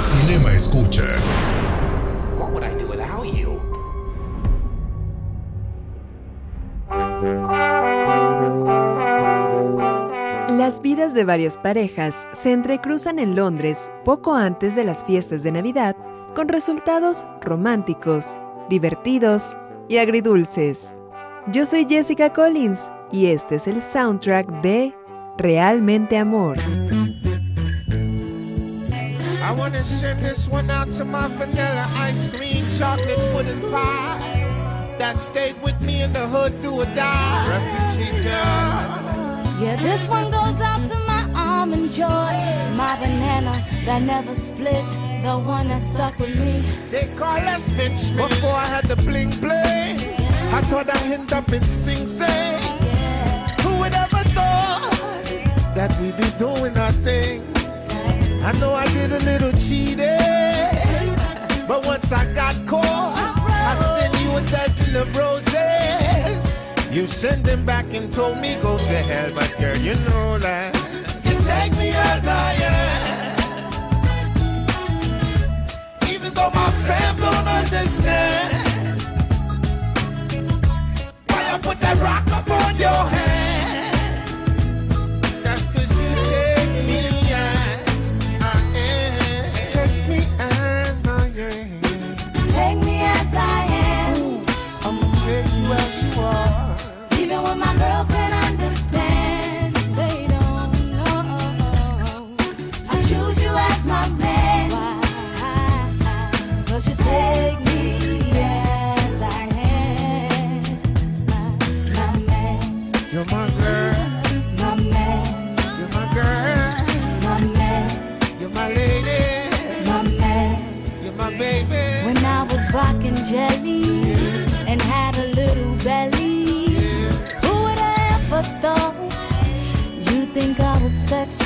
Cinema Escucha. What would I do without you? Las vidas de varias parejas se entrecruzan en Londres poco antes de las fiestas de Navidad con resultados románticos, divertidos y agridulces. Yo soy Jessica Collins y este es el soundtrack de Realmente Amor. I wanna send this one out to my vanilla ice cream chocolate pudding pie that stayed with me in the hood through or die. Refugee girl. Yeah, this one goes out to my almond joy, my banana that never split, the one that stuck with me. They call us bitch before I had the bling bling. I thought I'd end up in Sing Sing. Who would ever thought that we'd be doing our thing? I know I did a little cheating, but once I got caught, I sent you a dozen of roses. You sent them back and told me go to hell, but girl, you know that you take me as I am, even though my fam don't understand. Why I put that rock up on your hand?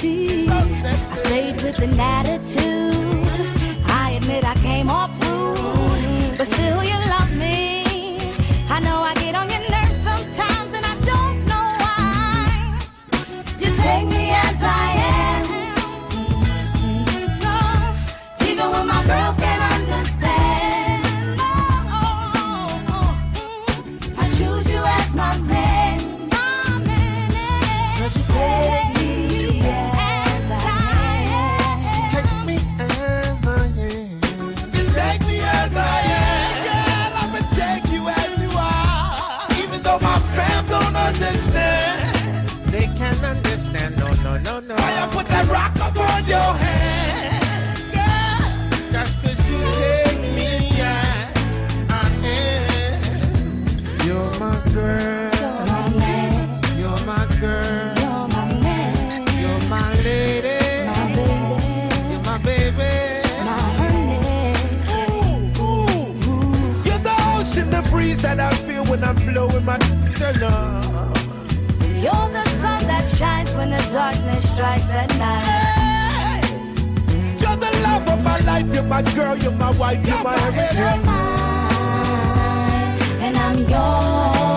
I stayed with an attitude. I admit I came off that I feel when I'm blowing my love. You're the sun that shines when the darkness strikes at night. Life. You're my girl. You're my wife. You're my You're everything. and I'm yours.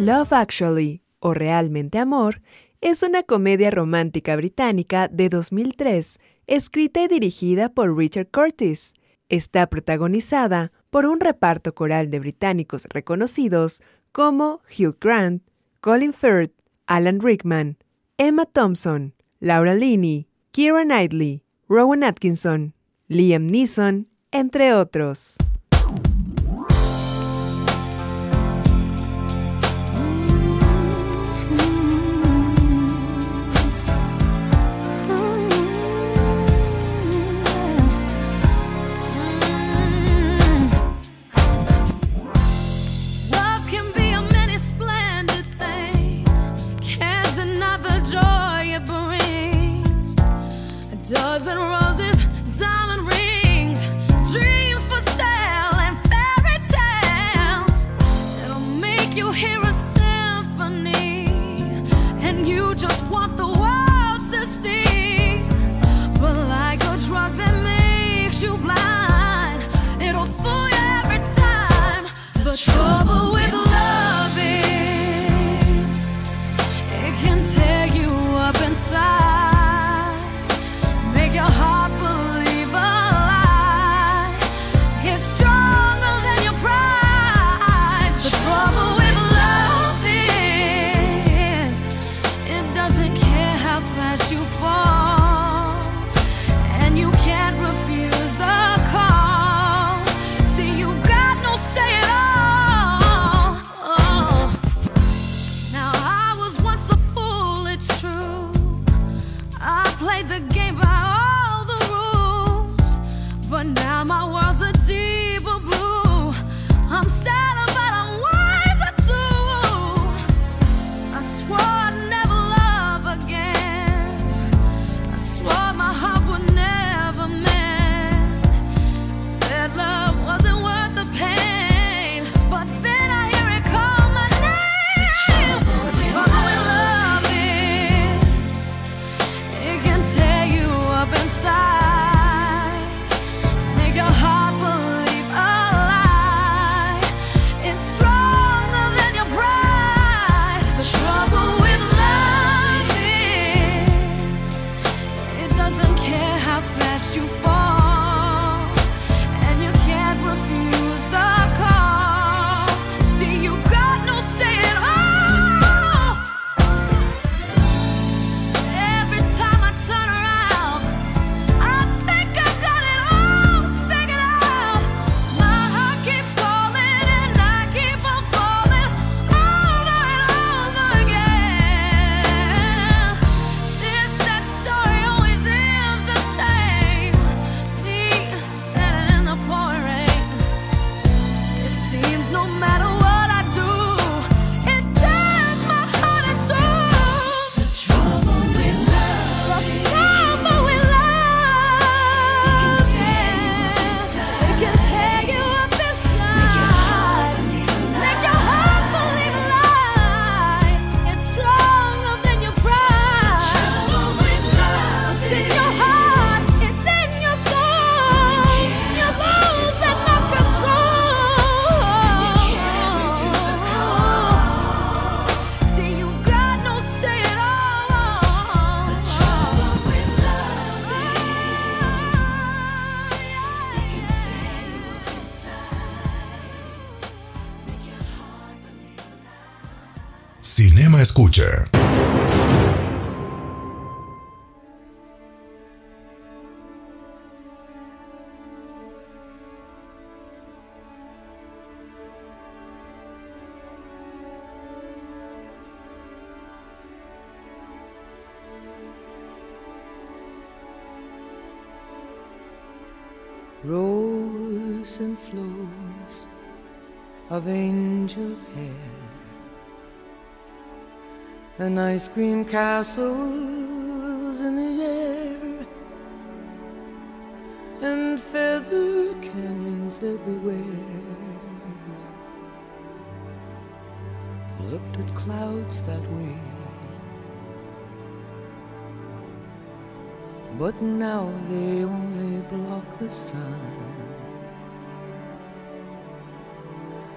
Love Actually, o Realmente Amor, es una comedia romántica británica de 2003 escrita y dirigida por Richard Curtis. Está protagonizada por un reparto coral de británicos reconocidos como Hugh Grant, Colin Firth, Alan Rickman, Emma Thompson, Laura Linney, Kira Knightley, Rowan Atkinson, Liam Neeson, entre otros. and flows of angel hair. And ice cream castles in the air, and feather canyons everywhere. Looked at clouds that way. But now they only block the sun.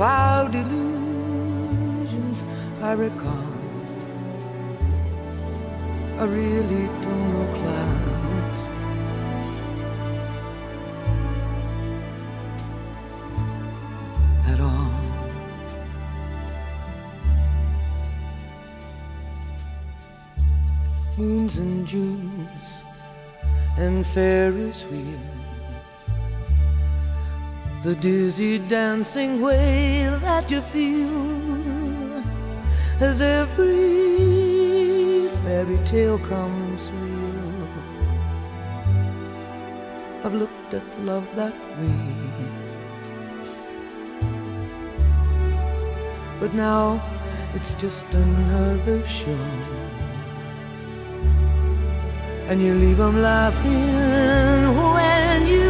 cloud illusions I recall. I really don't know clouds. At all. Moons and Junes and Ferris wheels. The dizzy dancing way that you feel as every fairy tale comes real. I've looked at love that way. But now it's just another show. And you leave them laughing when you.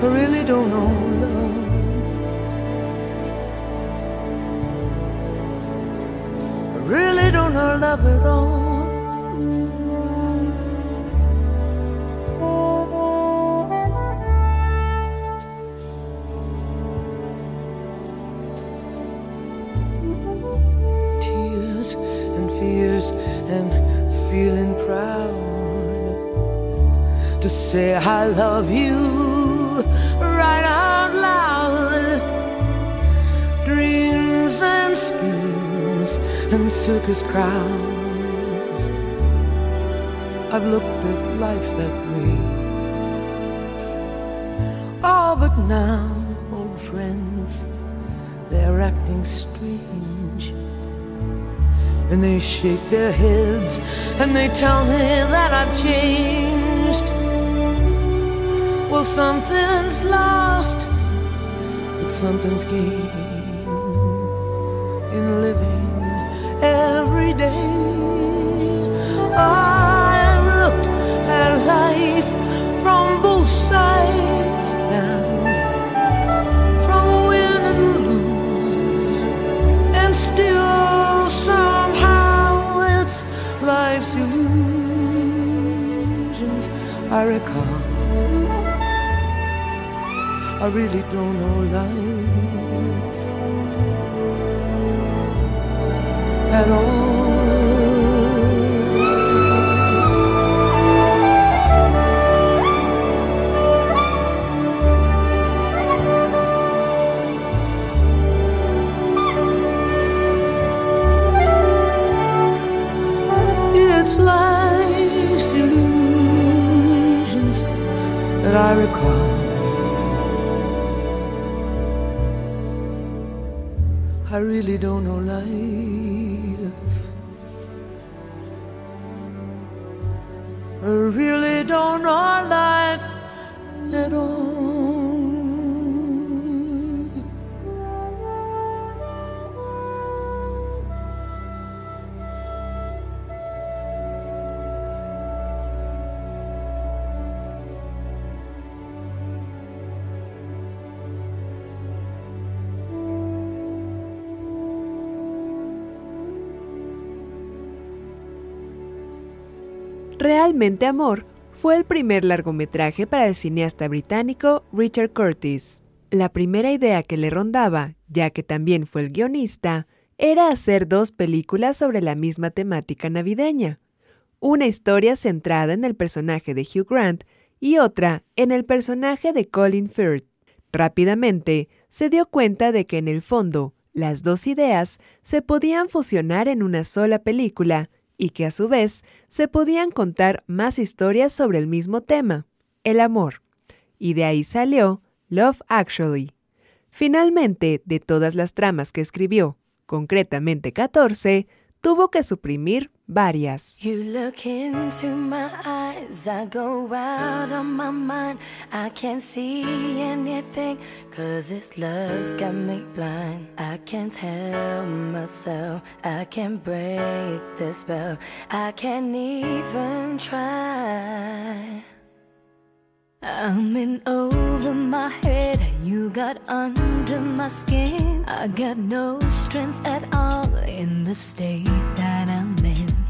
I really don't know love. I really don't know love at all. Tears and fears and feeling proud to say I love you And schemes and circus crowds. I've looked at life that way. Oh, but now, old friends, they're acting strange. And they shake their heads and they tell me that I've changed. Well, something's lost, but something's gained I really don't know life at all. I recall. I really don't know life. I really don't know Realmente Amor fue el primer largometraje para el cineasta británico Richard Curtis. La primera idea que le rondaba, ya que también fue el guionista, era hacer dos películas sobre la misma temática navideña. Una historia centrada en el personaje de Hugh Grant y otra en el personaje de Colin Firth. Rápidamente se dio cuenta de que en el fondo las dos ideas se podían fusionar en una sola película y que a su vez se podían contar más historias sobre el mismo tema, el amor. Y de ahí salió Love Actually. Finalmente, de todas las tramas que escribió, concretamente 14, tuvo que suprimir varias. You look into my eyes, I go out on my mind. I can't see anything, cause this love's got me blind. I can't help myself, I can't break the spell, I can't even try. I'm in over my head, you got under my skin. I got no strength at all in the state.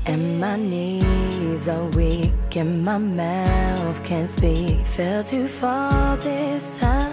And my knees are weak, and my mouth can't speak. Fell too far this time.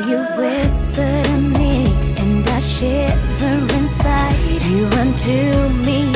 You whisper to me, and I shiver inside. You run to me,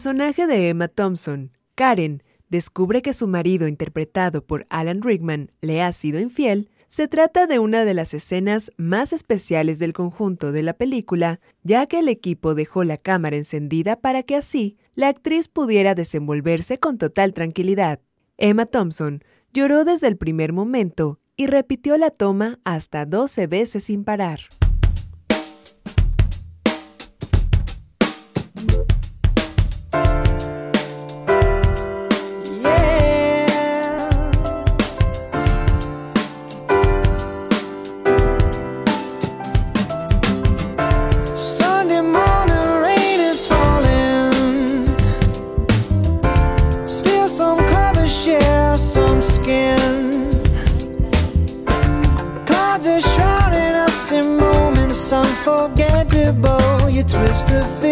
personaje de Emma Thompson, Karen, descubre que su marido, interpretado por Alan Rickman, le ha sido infiel, se trata de una de las escenas más especiales del conjunto de la película, ya que el equipo dejó la cámara encendida para que así la actriz pudiera desenvolverse con total tranquilidad. Emma Thompson lloró desde el primer momento y repitió la toma hasta 12 veces sin parar. Just a feeling.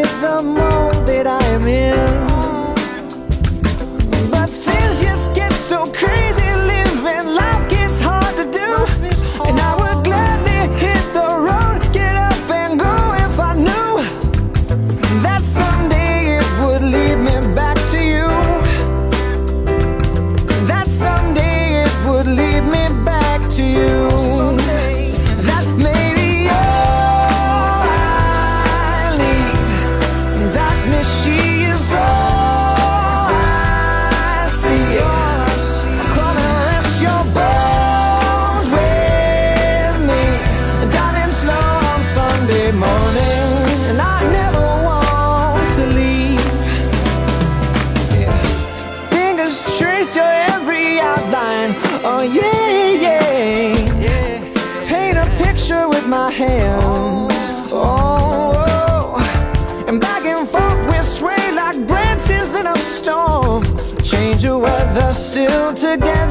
together.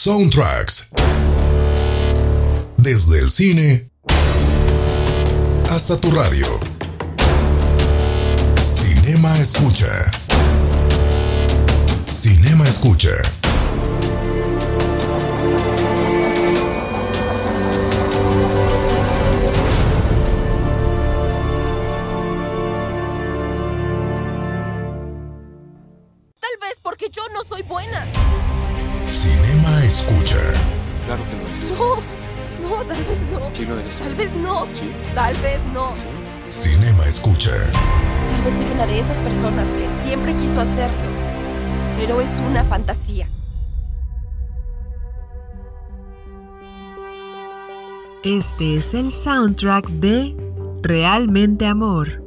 Soundtracks. Desde el cine hasta tu radio. Cinema Escucha. Cinema Escucha. Tal vez no. Cinema Escucha. Tal vez soy una de esas personas que siempre quiso hacerlo, pero es una fantasía. Este es el soundtrack de Realmente Amor.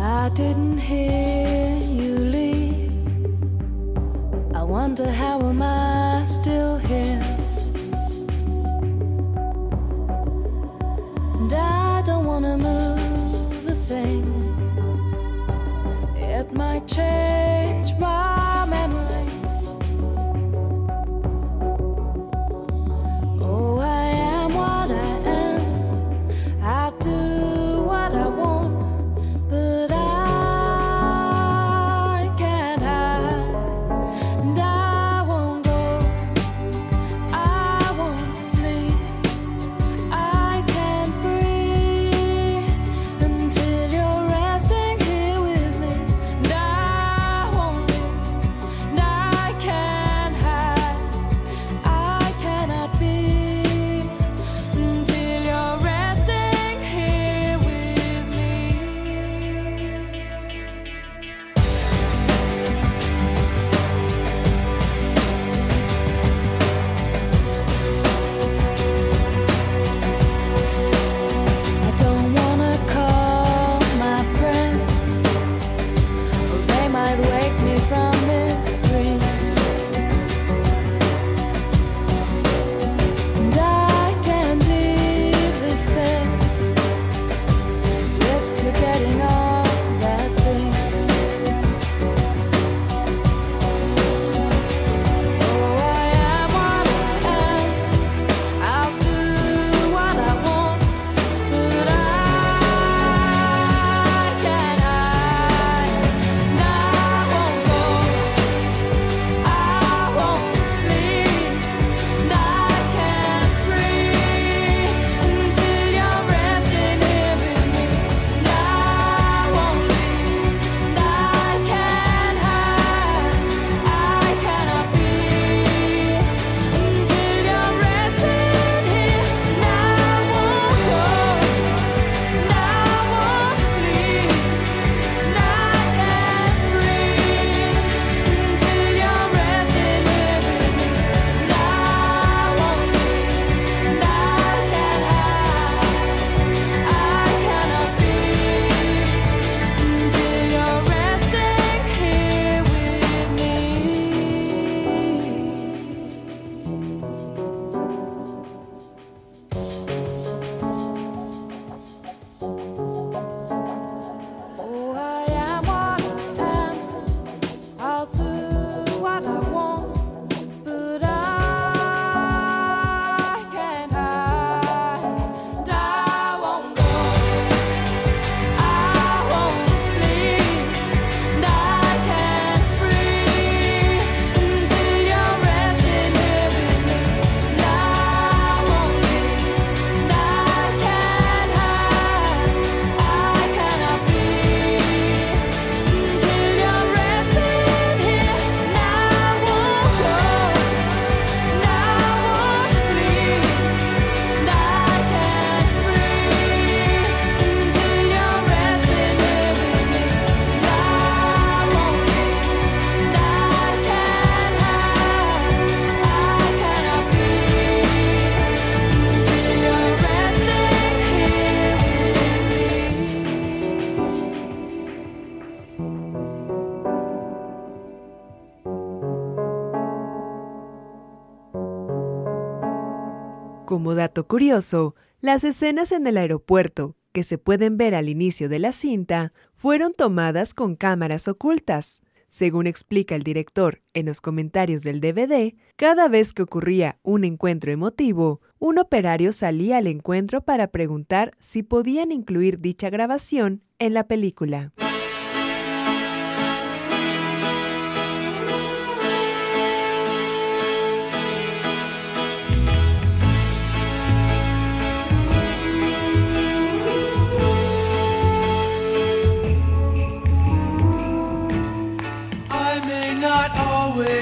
I didn't hear you leave. I wonder how am I change. Curioso, las escenas en el aeropuerto, que se pueden ver al inicio de la cinta, fueron tomadas con cámaras ocultas. Según explica el director en los comentarios del DVD, cada vez que ocurría un encuentro emotivo, un operario salía al encuentro para preguntar si podían incluir dicha grabación en la película.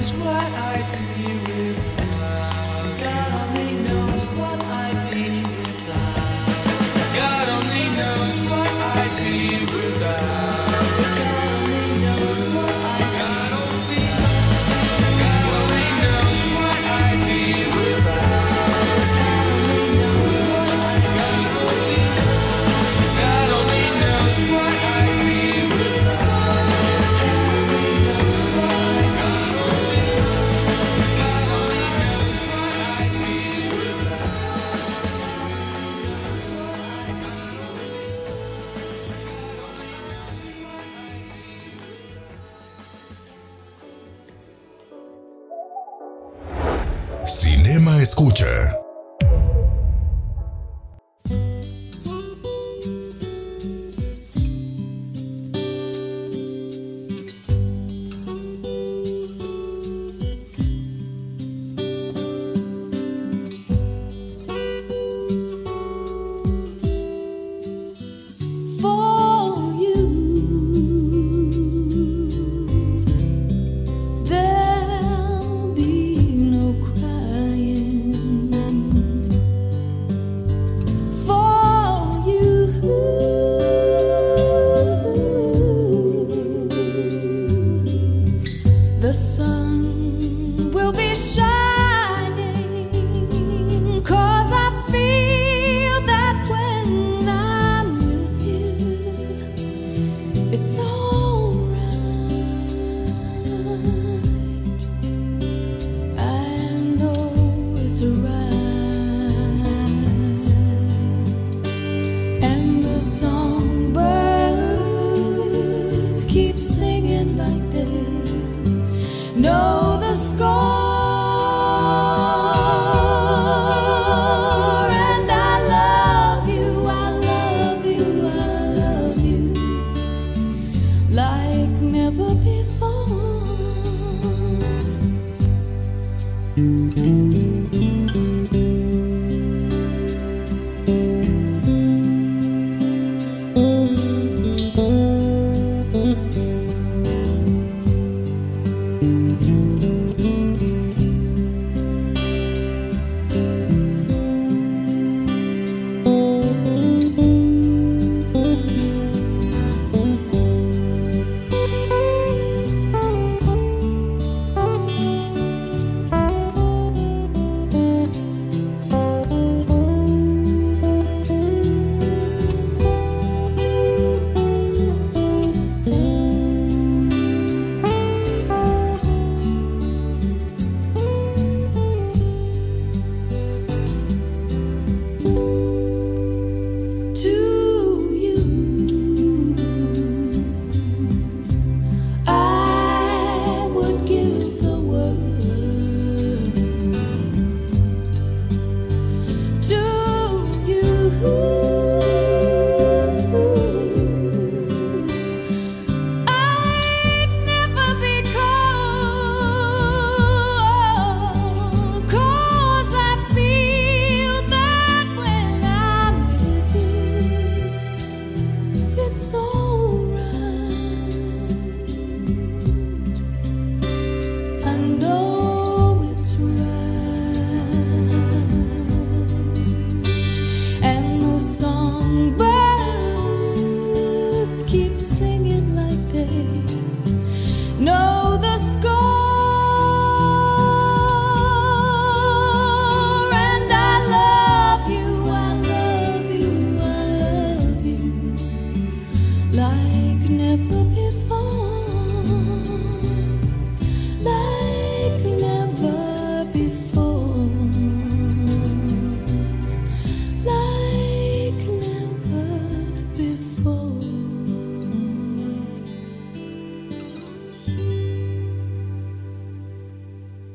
knows what I'd be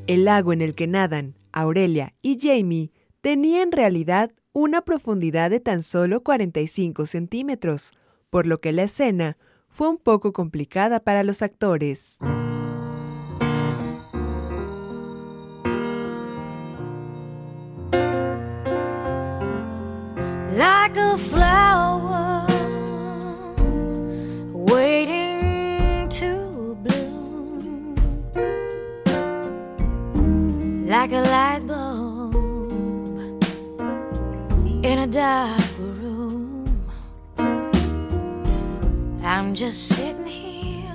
El lago en el que nadan Aurelia y Jamie tenía en realidad una profundidad de tan solo 45 centímetros, por lo que la escena fue un poco complicada para los actores. Just sitting here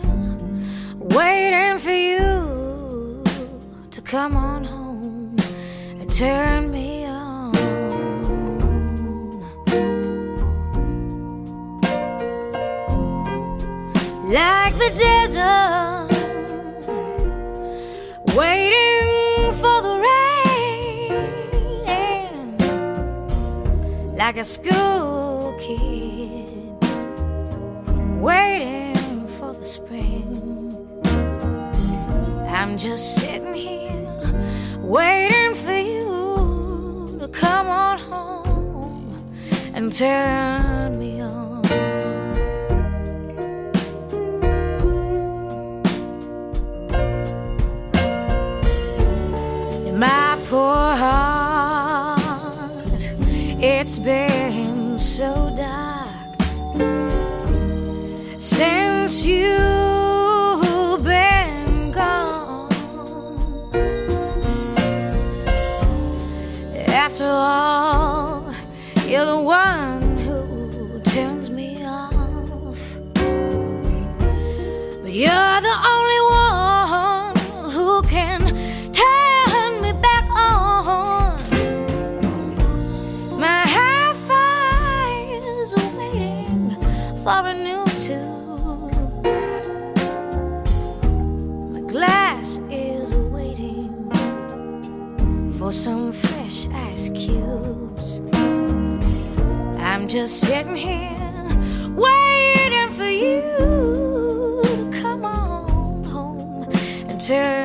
waiting for you to come on home and turn me on. like the desert, waiting for the rain, like a school kid, I'm just sitting here, waiting for you to come on home and turn just sitting here waiting for you. To come on home and turn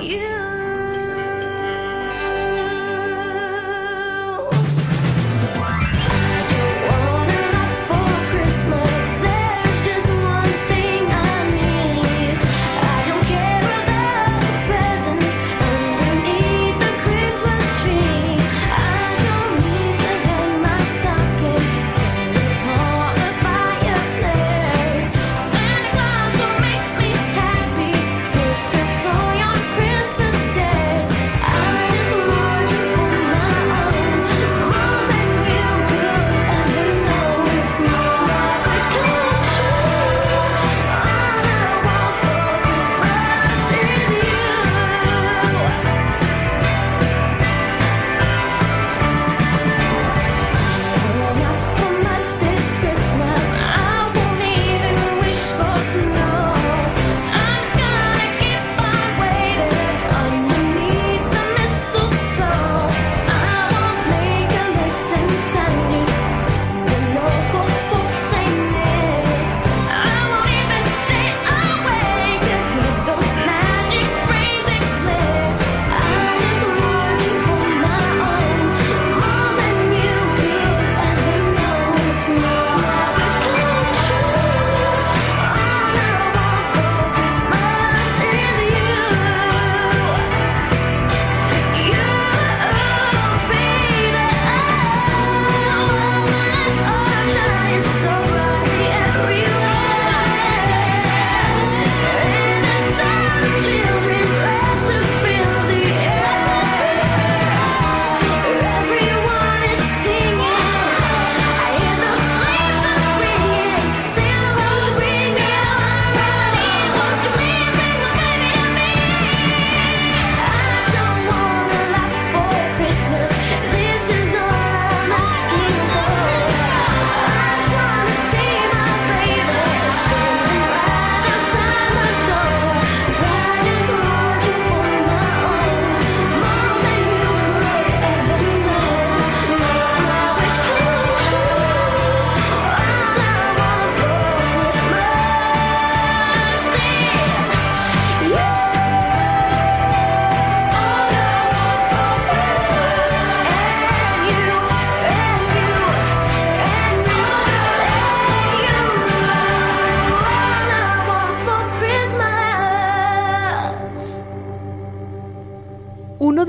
you.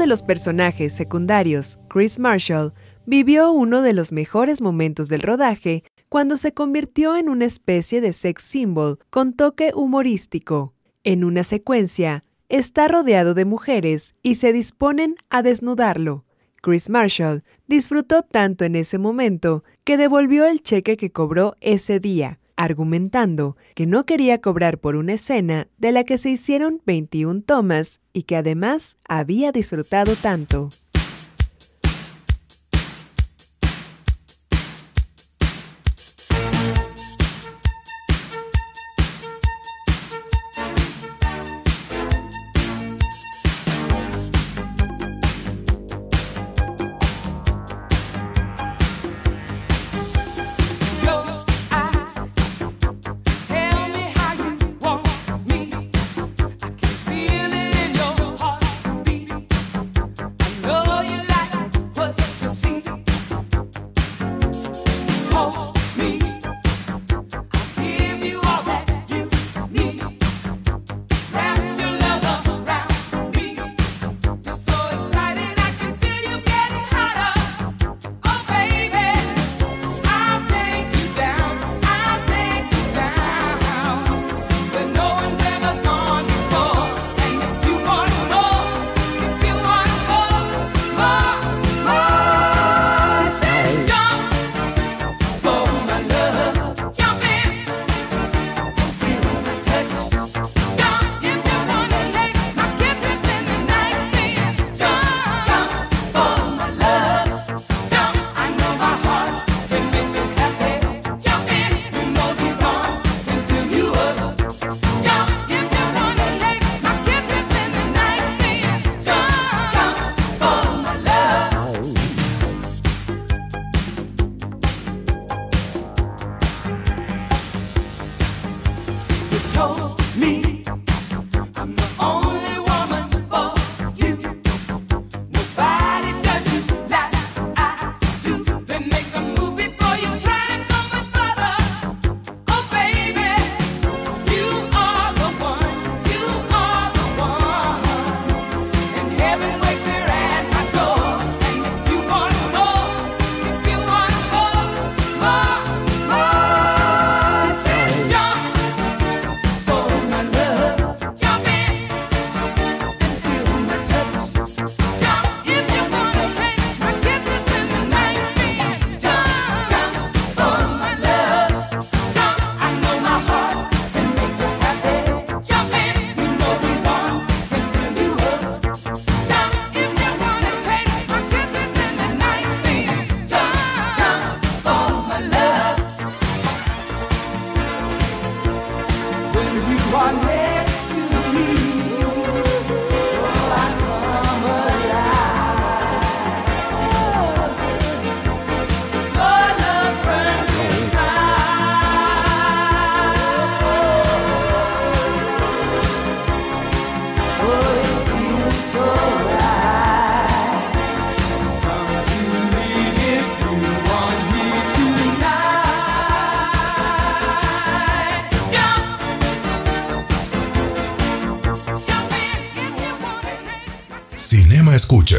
los personajes secundarios, Chris Marshall, vivió uno de los mejores momentos del rodaje cuando se convirtió en una especie de sex symbol con toque humorístico. En una secuencia, está rodeado de mujeres y se disponen a desnudarlo. Chris Marshall disfrutó tanto en ese momento que devolvió el cheque que cobró ese día, argumentando que no quería cobrar por una escena de la que se hicieron 21 tomas y que además había disfrutado tanto.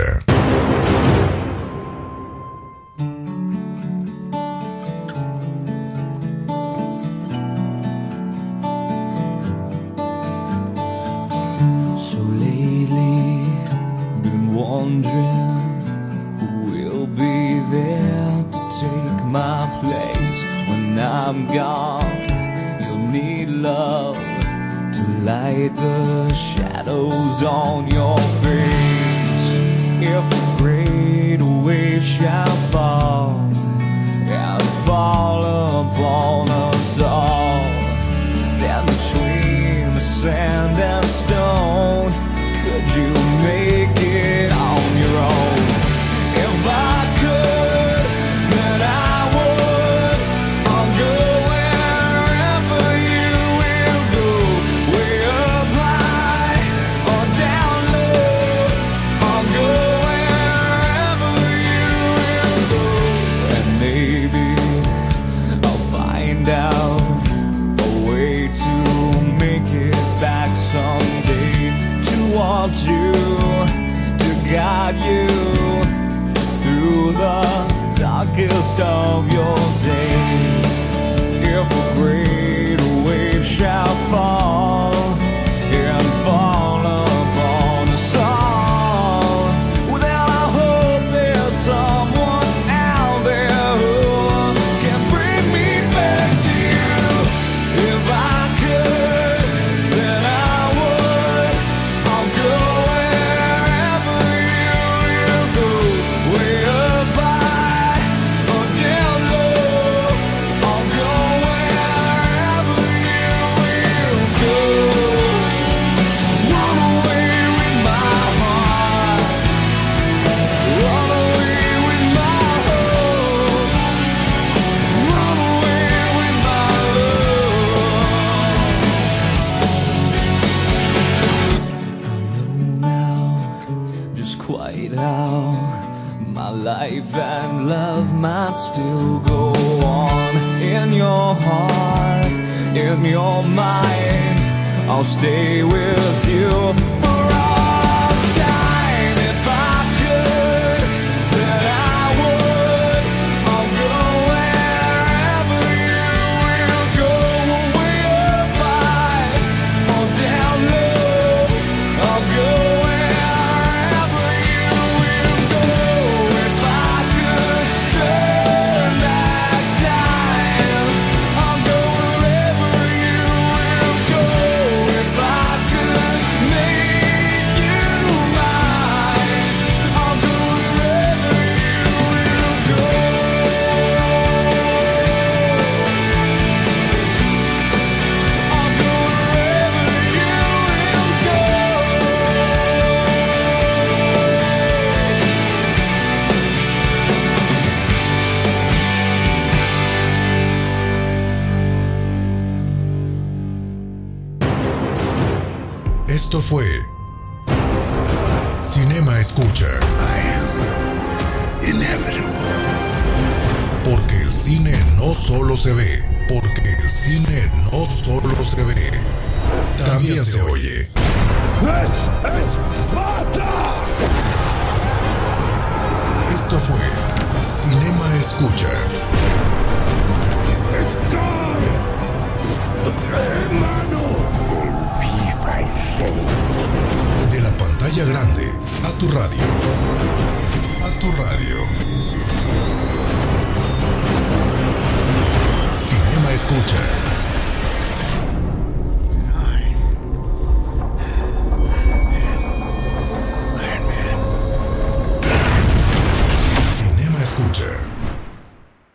there. guide you through the darkest of your days. If a great wave shall fall and fall. I'll stay with you.